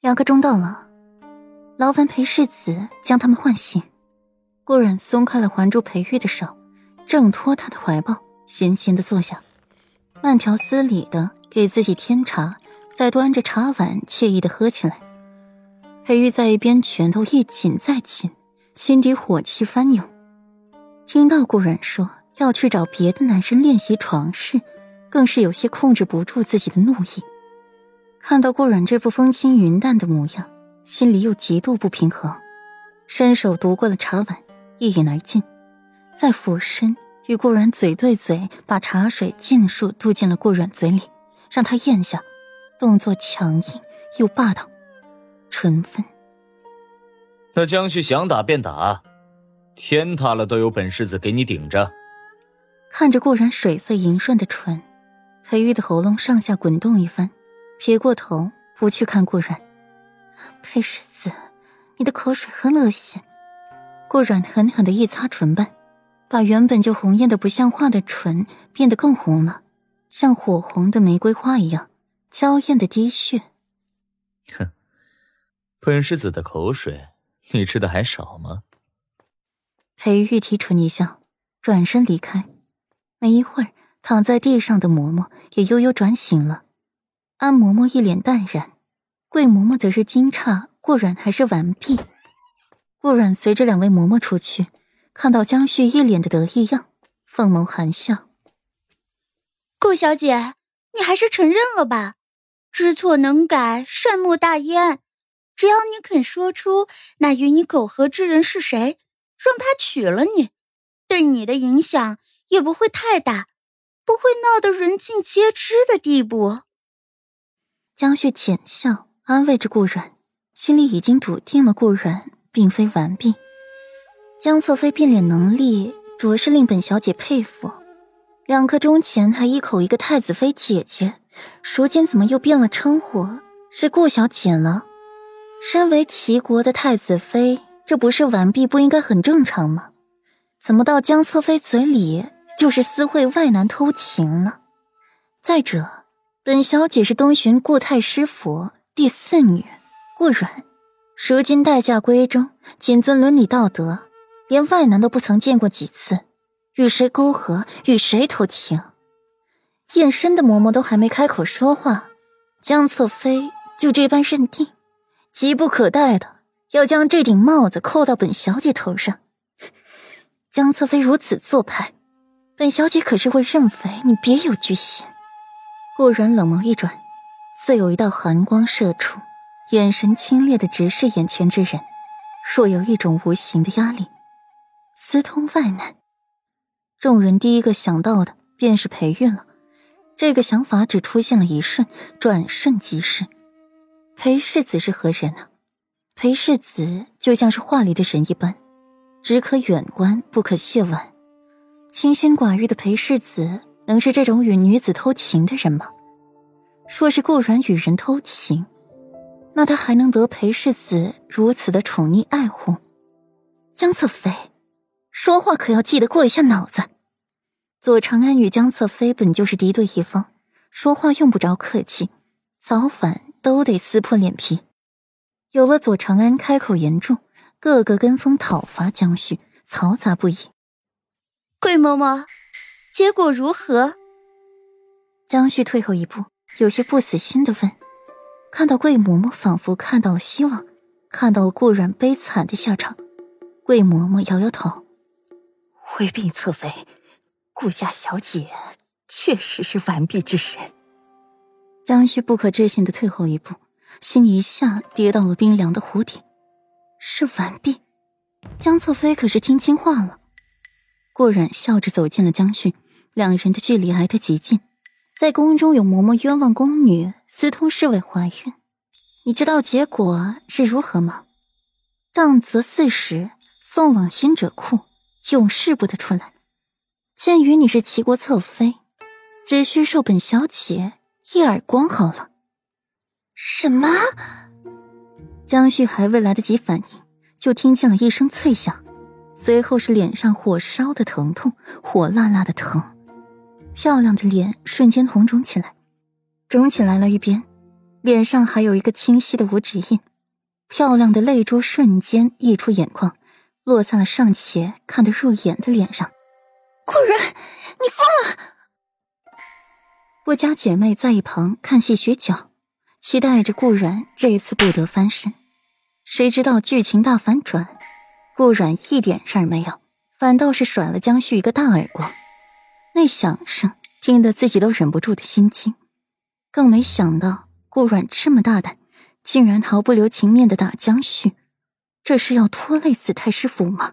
两个钟到了，劳烦裴世子将他们唤醒。顾然松开了环住裴玉的手，挣脱他的怀抱，闲闲的坐下，慢条斯理的给自己添茶，再端着茶碗惬意的喝起来。裴玉在一边，拳头一紧再紧，心底火气翻涌。听到顾然说要去找别的男生练习床事，更是有些控制不住自己的怒意。看到顾阮这副风轻云淡的模样，心里又极度不平衡，伸手夺过了茶碗，一饮而尽，再俯身与顾阮嘴对嘴，把茶水尽数吐进了顾阮嘴里，让他咽下，动作强硬又霸道，唇分。那江旭想打便打，天塌了都有本世子给你顶着。看着顾然水色莹顺的唇，裴玉的喉咙上下滚动一番。撇过头，不去看顾然。裴世子，你的口水很恶心。顾然狠狠的一擦唇瓣，把原本就红艳的不像话的唇变得更红了，像火红的玫瑰花一样娇艳的滴血。哼，本世子的口水，你吃的还少吗？裴玉提唇一笑，转身离开。没一会儿，躺在地上的嬷嬷也悠悠转醒了。安嬷嬷一脸淡然，桂嬷嬷则是惊诧顾阮还是完璧。顾阮随着两位嬷嬷出去，看到江旭一脸的得意样，凤眸含笑：“顾小姐，你还是承认了吧？知错能改，善莫大焉。只要你肯说出那与你苟合之人是谁，让他娶了你，对你的影响也不会太大，不会闹得人尽皆知的地步。”江旭浅笑，安慰着顾阮，心里已经笃定了顾阮并非完璧。江侧妃变脸能力着实令本小姐佩服。两刻钟前还一口一个太子妃姐姐，如今怎么又变了称呼是顾小姐了？身为齐国的太子妃，这不是完璧不应该很正常吗？怎么到江侧妃嘴里就是私会外男偷情了？再者。本小姐是东巡顾太师府第四女，顾阮，如今待嫁闺中，谨遵伦理道德，连外男都不曾见过几次，与谁勾合，与谁偷情？验身的嬷嬷都还没开口说话，江侧妃就这般认定，急不可待的要将这顶帽子扣到本小姐头上。江侧妃如此做派，本小姐可是会认为你别有居心。顾然冷眸一转，似有一道寒光射出，眼神清冽的直视眼前之人，若有一种无形的压力。私通外男，众人第一个想到的便是裴玉了。这个想法只出现了一瞬，转瞬即逝。裴世子是何人呢？裴世子就像是画里的人一般，只可远观，不可亵玩。清心寡欲的裴世子。能是这种与女子偷情的人吗？若是顾然与人偷情，那他还能得裴世子如此的宠溺爱护？江侧妃，说话可要记得过一下脑子。左长安与江侧妃本就是敌对一方，说话用不着客气，早晚都得撕破脸皮。有了左长安开口言重，个个跟风讨伐江旭，嘈杂不已。桂嬷嬷。结果如何？江旭退后一步，有些不死心的问。看到桂嬷嬷，仿佛看到了希望，看到了顾然悲惨的下场。桂嬷嬷摇摇头：“回禀侧妃，顾家小姐确实是完璧之身。”江旭不可置信的退后一步，心一下跌到了冰凉的湖底。是完璧？江侧妃可是听清话了？顾然笑着走进了江旭，两人的距离挨得极近。在宫中有嬷嬷冤枉宫女私通侍卫怀孕，你知道结果是如何吗？杖责四十，送往新者库，永世不得出来。鉴于你是齐国侧妃，只需受本小姐一耳光好了。什么？江旭还未来得及反应，就听见了一声脆响。随后是脸上火烧的疼痛，火辣辣的疼，漂亮的脸瞬间红肿起来，肿起来了一边，脸上还有一个清晰的五指印，漂亮的泪珠瞬间溢出眼眶，落在了尚且看得入眼的脸上。顾然，你疯了！顾家姐妹在一旁看戏学脚，期待着顾然这一次不得翻身。谁知道剧情大反转，顾然一点事儿没有，反倒是甩了江旭一个大耳光，那响声听得自己都忍不住的心惊。更没想到顾阮这么大胆，竟然毫不留情面的打江旭，这是要拖累死太师府吗？